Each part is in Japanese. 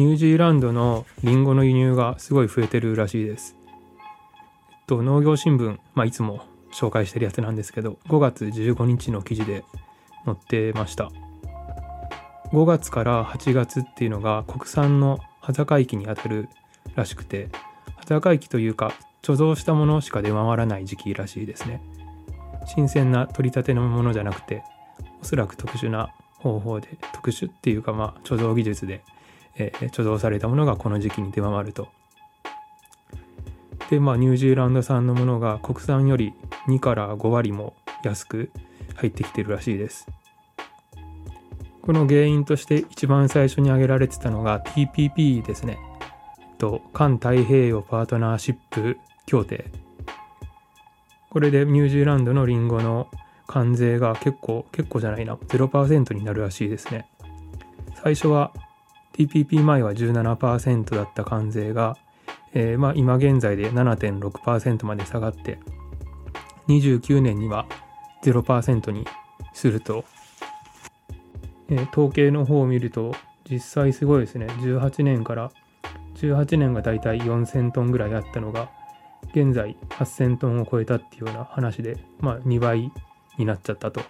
ニュージーランドのリンゴの輸入がすごい増えてるらしいです。えっと、農業新聞、まあ、いつも紹介してるやつなんですけど、5月15日の記事で載ってました。5月から8月っていうのが国産の端境期にあたるらしくて、端境期というか貯蔵したものしか出回らない時期らしいですね。新鮮な取り立てのものじゃなくて、おそらく特殊な方法で、特殊っていうかまあ貯蔵技術でえー、貯蔵されたものがこの時期に出回ると。でまあニュージーランド産のものが国産より2から5割も安く入ってきてるらしいです。この原因として一番最初に挙げられてたのが TPP ですね。と環太平洋パートナーシップ協定。これでニュージーランドのリンゴの関税が結構、結構じゃないな、0%になるらしいですね。最初は TPP 前は17%だった関税が、えー、まあ今現在で7.6%まで下がって29年には0%にすると、えー、統計の方を見ると実際すごいですね。18年から18年がだいたい4000トンぐらいあったのが現在8000トンを超えたっていうような話でまあ2倍になっちゃったと。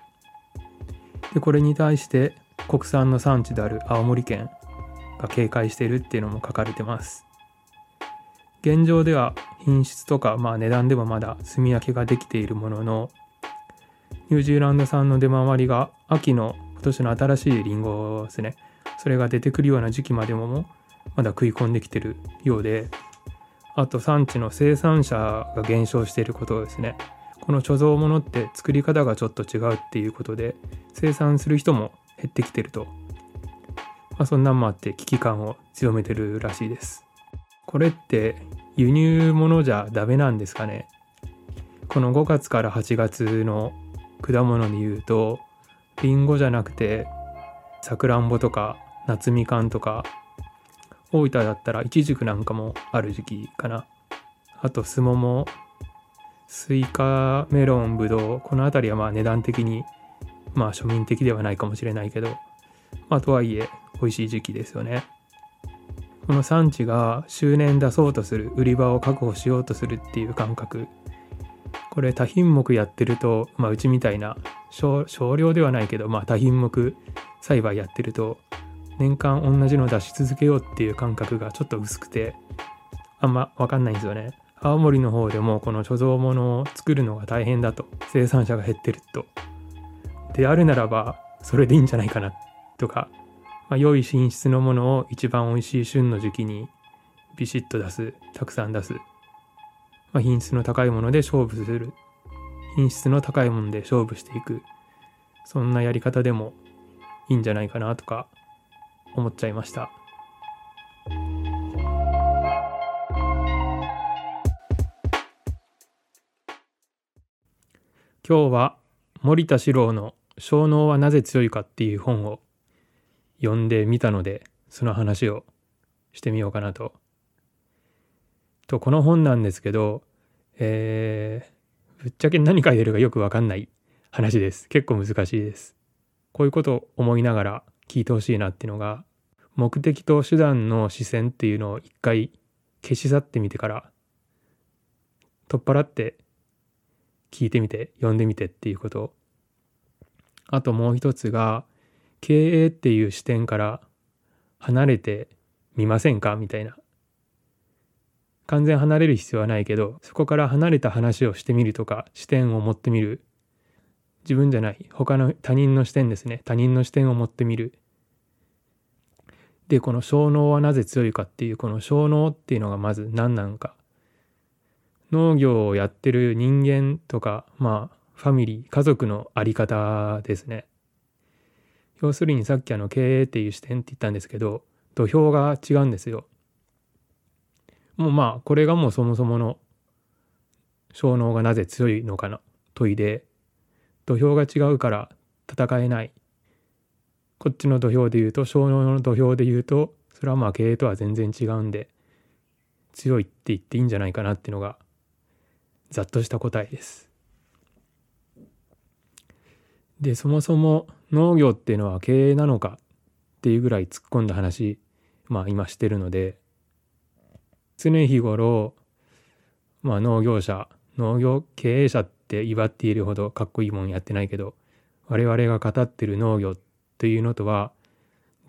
でこれに対して国産の産地である青森県が警戒しているっていうのも書かれてます。現状では品質とか、まあ、値段でもまだ炭焼きができているもののニュージーランド産の出回りが秋の今年の新しいリンゴですねそれが出てくるような時期までもまだ食い込んできてるようであと産地の生産者が減少していることですねこの貯蔵物って作り方がちょっと違うっていうことで生産する人も減ってきてるとまあ、そんなんもあって危機感を強めてるらしいです。これって輸入物じゃダメなんですかね？この5月から8月の果物で言うとりんごじゃなくてさくらんぼとか夏みかんとか大分だったらいちじくなんかもある時期かなあとすももスイカメロンぶどうこの辺りはまあ値段的にまあ庶民的ではないかもしれないけどまあとはいえ美味しい時期ですよね。この産地が周年出そうとする売り場を確保しようとするっていう感覚これ多品目やってると、まあ、うちみたいな少量ではないけど、まあ、多品目栽培やってると年間同じの出し続けようっていう感覚がちょっと薄くてあんま分かんないんですよね。青森の方でもこの貯蔵物を作るのが大変だと生産者が減ってると。であるならばそれでいいんじゃないかなとかまあ、良い品質のものを一番美味しい旬の時期にビシッと出すたくさん出す、まあ、品質の高いもので勝負する。品質の高いもので勝負していく。そんなやり方でもいいんじゃないかなとか思っちゃいました。今日は森田史郎の「小脳はなぜ強いか」っていう本を読んでみたのでその話をしてみようかなと。とこの本なんですけど、えー、ぶっちゃけ何書いてるかよくわかんない話です。結構難しいです。こういうことを思いながら聞いてほしいなっていうのが目的と手段の視線っていうのを一回消し去ってみてから取っ払って聞いてみて読んでみてっていうことあともう一つが経営っていう視点から離れてみませんか？みたいな。完全離れる必要はないけど、そこから離れた話をしてみるとか、視点を持ってみる。自分じゃない、他の他人の視点ですね。他人の視点を持ってみる。で、この小脳はなぜ強いかっていう、この小脳っていうのがまず何なのか。農業をやってる人間とか、まあ、ファミリー、家族のあり方ですね。要するにさっきあの経営っていう視点って言ったんですけど土俵が違うんですよ。もうまあこれがもうそもそもの小脳がなぜ強いのかな問いで土俵が違うから戦えないこっちの土俵で言うと小脳の土俵で言うとそれはまあ経営とは全然違うんで強いって言っていいんじゃないかなっていうのがざっとした答えです。でそもそも農業っていうのは経営なのかっていうぐらい突っ込んだ話まあ今してるので常日頃まあ農業者農業経営者って威張っているほどかっこいいもんやってないけど我々が語ってる農業というのとは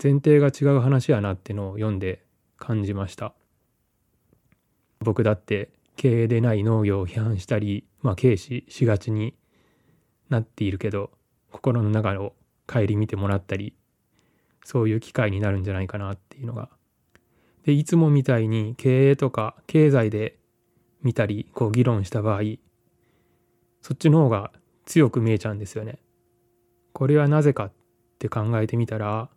前提が違う話やなってのを読んで感じました。僕だって経営でない農業を批判したりまあ軽視しがちになっているけど心の中を顧みてもらったりそういう機会になるんじゃないかなっていうのがでいつもみたいに経営とか経済で見たりこう議論した場合そっちの方が強く見えちゃうんですよね。これはなぜかって考えてみたら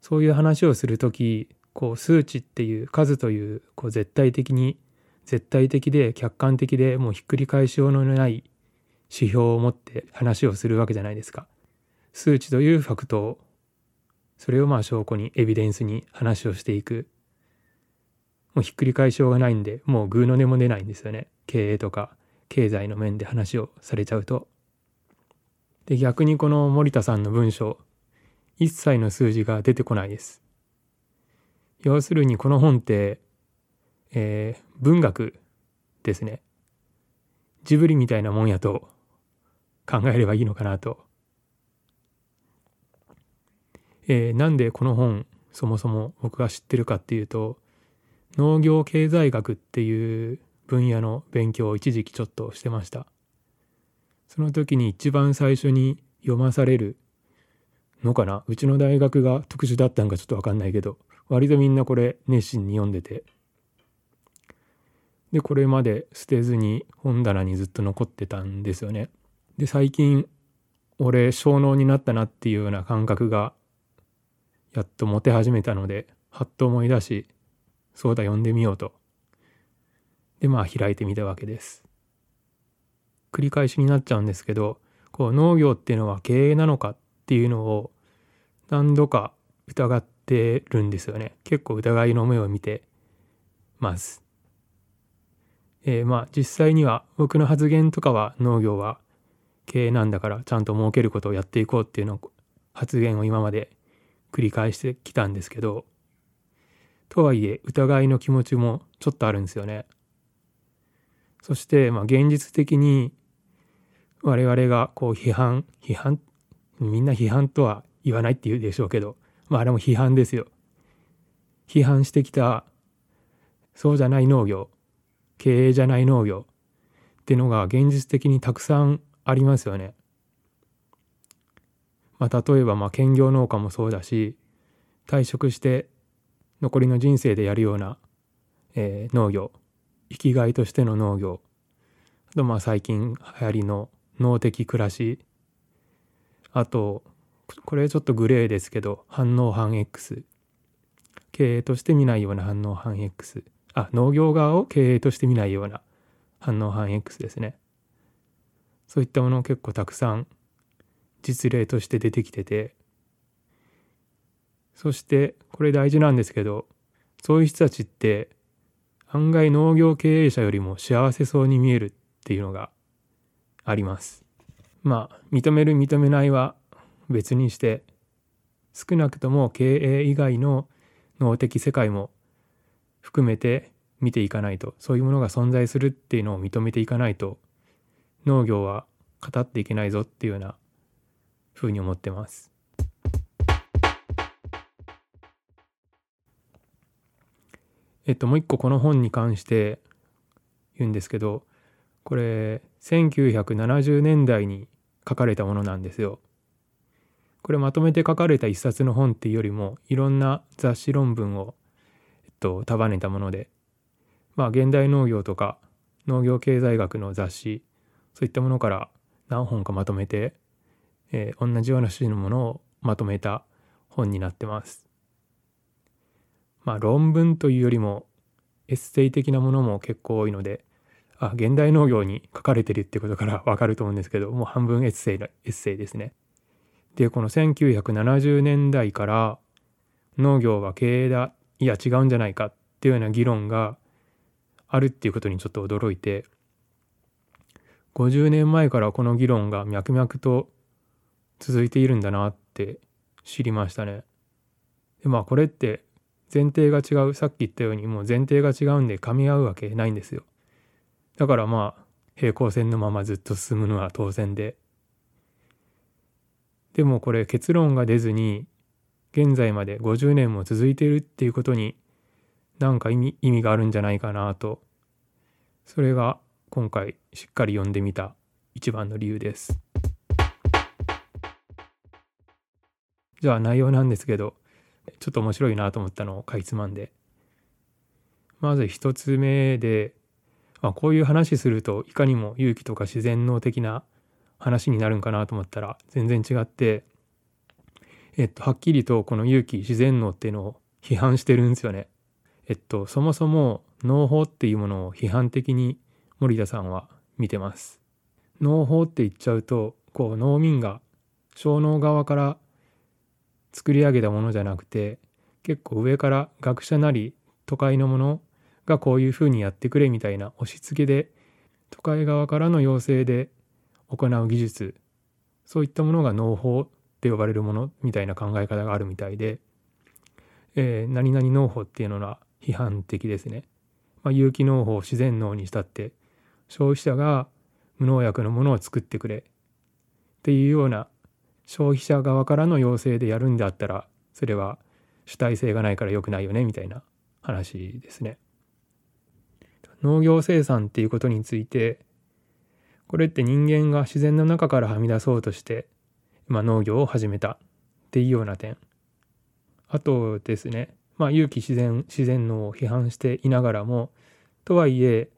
そういう話をする時こう数値っていう数というこう絶対的に絶対的で客観的でもうひっくり返しようのない指標を持って話をするわけじゃないですか。数値というファクトをそれをまあ証拠にエビデンスに話をしていくもうひっくり返しようがないんでもうグーの音も出ないんですよね経営とか経済の面で話をされちゃうと。で逆にこの森田さんの文章一切の数字が出てこないです。要するにこの本って、えー、文学ですね。ジブリみたいなもんやと考えればいいのかなと。えー、なんでこの本そもそも僕が知ってるかっていうと農業経済学っていう分野の勉強を一時期ちょっとしてました。その時に一番最初に読まされるのかな？うちの大学が特殊だったんかちょっとわかんないけど割とみんなこれ熱心に読んでてでこれまで捨てずに本棚にずっと残ってたんですよね。で最近俺小脳になったなっていうような感覚がやっと持て始めたのではっと思い出しそうだ読んでみようと。でまあ開いてみたわけです。繰り返しになっちゃうんですけどこう農業っていうのは経営なのかっていうのを何度か疑ってるんですよね。結構疑いの目を見てます。えー、まあ実際には僕の発言とかは農業は経営なんだからちゃんと儲けることをやっていこうっていうの発言を今まで繰り返してきたんですけどとはいえ疑いの気持ちもちょっとあるんですよね。そしてまあ現実的に我々がこう批判批判みんな批判とは言わないって言うでしょうけどまああれも批判ですよ。批判してきたそうじゃない農業経営じゃない農業っていうのが現実的にたくさんありますよね。まあ、例えばまあ兼業農家もそうだし退職して残りの人生でやるような、えー、農業生きがいとしての農業あとまあ最近流行りの脳的暮らしあとこれちょっとグレーですけど反応反 X 経営として見ないような反応反 X あ農業側を経営として見ないような反応反 X ですね。そういったものを結構たくさん実例として出てきててそしてこれ大事なんですけどそういう人たちって案外農業経営者よりも幸せそうに見えるっていうのがあります。まあ認める認めないは別にして少なくとも経営以外の脳的世界も含めて見ていかないとそういうものが存在するっていうのを認めていかないと農業は語っていけないぞっていうようなふうに思ってます。えっともう一個この本に関して言うんですけどこれ1970年代に書かれたものなんですよ。これまとめて書かれた一冊の本っていうよりもいろんな雑誌論文を、えっと、束ねたものでまあ現代農業とか農業経済学の雑誌そういったものから何本かまとめて、えー、同じような種類のものをまとめた本になってます。まあ論文というよりもエッセイ的なものも結構多いのであ現代農業に書かれてるってことから わかると思うんですけどもう半分エッセイエッセイですね。でこの1970年代から農業は経営だいや違うんじゃないかっていうような議論があるっていうことにちょっと驚いて50年前からこの議論が脈々と続いているんだなって知りましたね。でまあこれって前提が違うさっき言ったようにもう前提が違うんで噛み合うわけないんですよだからまあ平行線のままずっと進むのは当然ででもこれ結論が出ずに現在まで50年も続いているっていうことになんか意味意味があるんじゃないかなとそれが今回しっかり読んでみた一番の理由です。じゃあ内容なんですけどちょっと面白いなと思ったのをかいつまんでまず一つ目で、まあ、こういう話するといかにも勇気とか自然能的な話になるんかなと思ったら全然違ってえっとはっきりとこの勇気自然能っていうのを批判してるんですよね。えっとそもそも農法っていうものを批判的に森田さんは見てます。農法って言っちゃうとこう農民が小農側から作り上げたものじゃなくて結構上から学者なり都会のものがこういうふうにやってくれみたいな押し付けで都会側からの要請で行う技術そういったものが農法って呼ばれるものみたいな考え方があるみたいで、えー、何々農法っていうのは批判的ですね。まあ、有機農法自然農にしたって消費者が無農薬のものを作ってくれっていうような消費者側からの要請でやるんだったらそれは主体性がないから良くないよねみたいな話ですね。農業生産っていうことについてこれって人間が自然の中からはみ出そうとして、まあ、農業を始めたっていうような点あとですねまあ有機自然自然農を批判していながらもとはいえ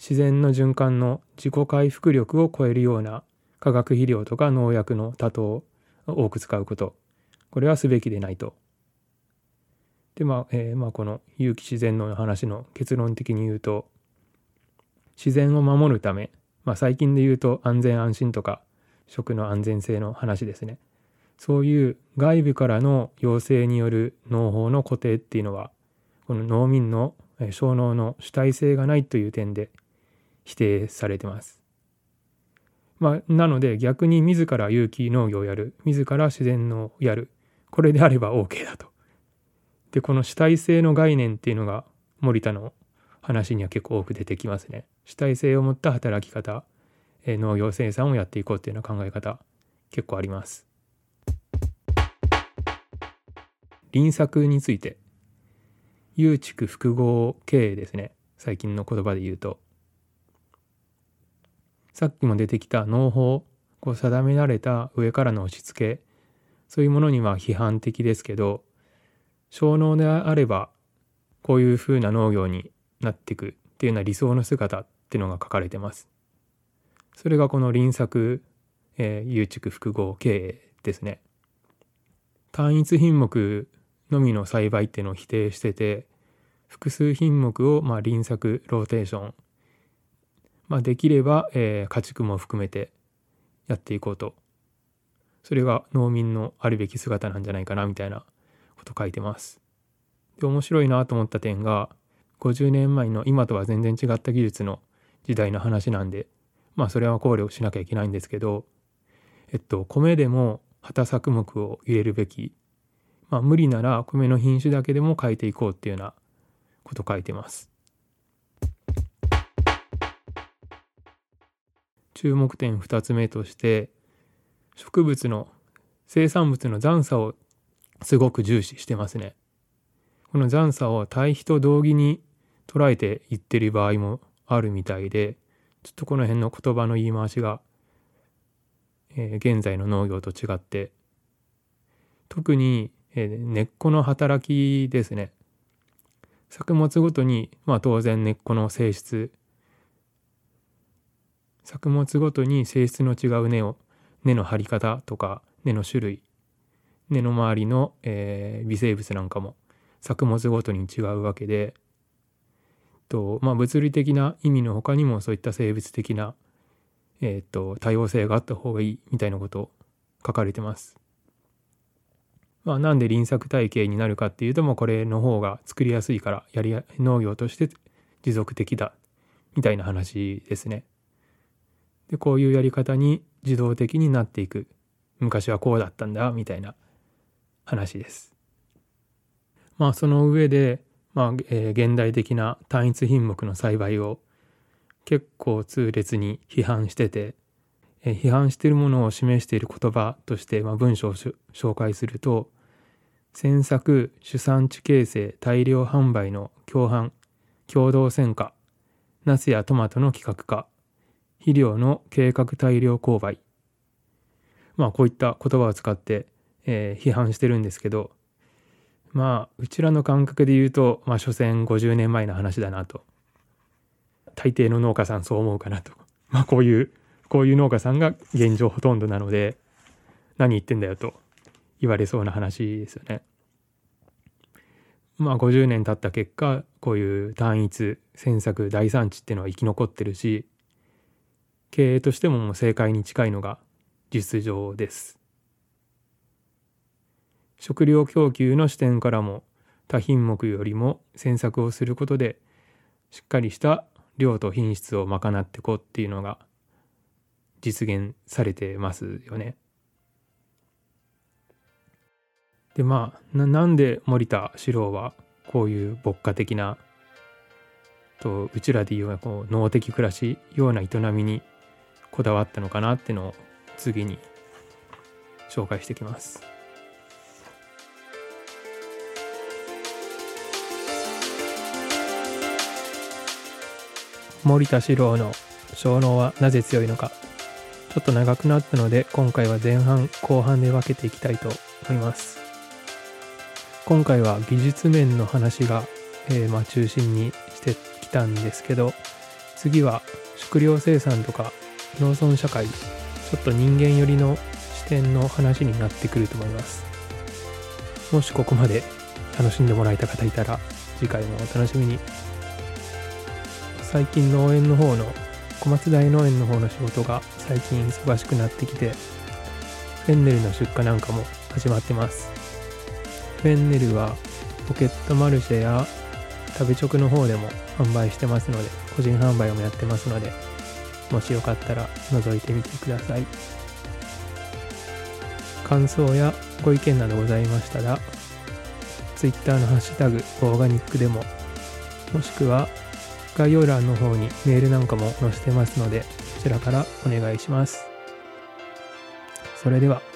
自然の循環の自己回復力を超えるような化学肥料とか農薬の多糖多く使うことこれはすべきでないと。でまあ、えー、まあこの有機自然の話の結論的に言うと自然を守るため、まあ、最近で言うと安全安心とか食の安全性の話ですねそういう外部からの要請による農法の固定っていうのはこの農民の小農の主体性がないという点で否定されてます。まあ、なので逆に自ら有機農業をやる自ら自然農をやるこれであれば OK だと。でこの主体性の概念っていうのが森田の話には結構多く出てきますね。主体性を持った働き方農業生産をやっていこうっていうような考え方結構あります。輪作について有畜複合経営ですね最近の言葉で言うとさっきも出てきた農法こう定められた上からの押し付けそういうものには批判的ですけど小農であればこういうふうな農業になっていくっていうような理想の姿っていうのが書かれてます。それがこの輪作、えー、有畜複合経営ですね。単一品目のみの栽培っていうのを否定してて複数品目をまあ輪作ローテーションまあ、できれば、えー、家畜も含めてやっていこうとそれが農民のあるべき姿なんじゃないかなみたいなこと書いてます。で面白いなと思った点が50年前の今とは全然違った技術の時代の話なんでまあそれは考慮しなきゃいけないんですけどえっと米でも畑作目を入れるべきまあ無理なら米の品種だけでも変えていこうっていうようなこと書いてます。注目点2つ目として植物の生産物の残差をすごく重視してますね。この残差を対比と同義に捉えて言ってる場合もあるみたいでちょっとこの辺の言葉の言い回しが、えー、現在の農業と違って特に、えー、根っこの働きですね作物ごとに、まあ、当然根っこの性質作物ごとに性質の違う根を根の張り方とか根の種類根の周りの、えー、微生物なんかも作物ごとに違うわけでと、まあ、物理的な意味の他にもそういった生物的な、えーと、多様性があった方がいいみたいなことを書かれてます。まあ、なんで輪作体系になるかっていうともうこれの方が作りやすいからやり農業として持続的だみたいな話ですね。でこういうやり方に自動的になっていく昔はこうだったんだみたいな話です。まあその上で、まあえー現代的な単一品目の栽培を結構痛烈に批判してて、えー批判しているものを示している言葉として、まあ、文章を紹介すると選作主産地形成大量販売の共犯共同選果ナスやトマトの規格化肥料の計画大量購買。まあこういった言葉を使って、えー批判してるんですけどまあうちらの感覚で言うとまあ所詮50年前の話だなと。大抵の農家さんそう思うかなと。まあこういうこういう農家さんが現状ほとんどなので何言ってんだよと言われそうな話ですよね。まあ50年経った結果こういう単一選作大産地っていうのは生き残ってるし経営としてももう正解に近いのが実情です。食料供給の視点からも多品目よりも選作をすることでしっかりした量と品質を賄っていこうっていうのが実現されてますよね。でまあなんで森田四郎はこういう牧歌的なとうちらでいうようなこう農的暮らしような営みにこだわったのかなっていうのを次に紹介していきます。森田四郎の小脳はなぜ強いのかちょっと長くなったので今回は前半後半で分けていきたいと思います今回は技術面の話が、えーまあ、中心にしてきたんですけど次は食料生産とか農村社会ちょっと人間寄りの視点の話になってくると思います。もしここまで楽しんでもらえた方いたら次回もお楽しみに。最近農園の方の小松大農園の方の仕事が最近忙しくなってきてフェンネルの出荷なんかも始まってます。フェンネルはポケットマルシェや食べ直の方でも販売してますので個人販売もやってますのでもしよかったら覗いてみてください。感想やご意見などございましたら Twitter のハッシュタグオーガニックでももしくは概要欄の方にメールなんかも載せてますのでこちらからお願いします。それでは。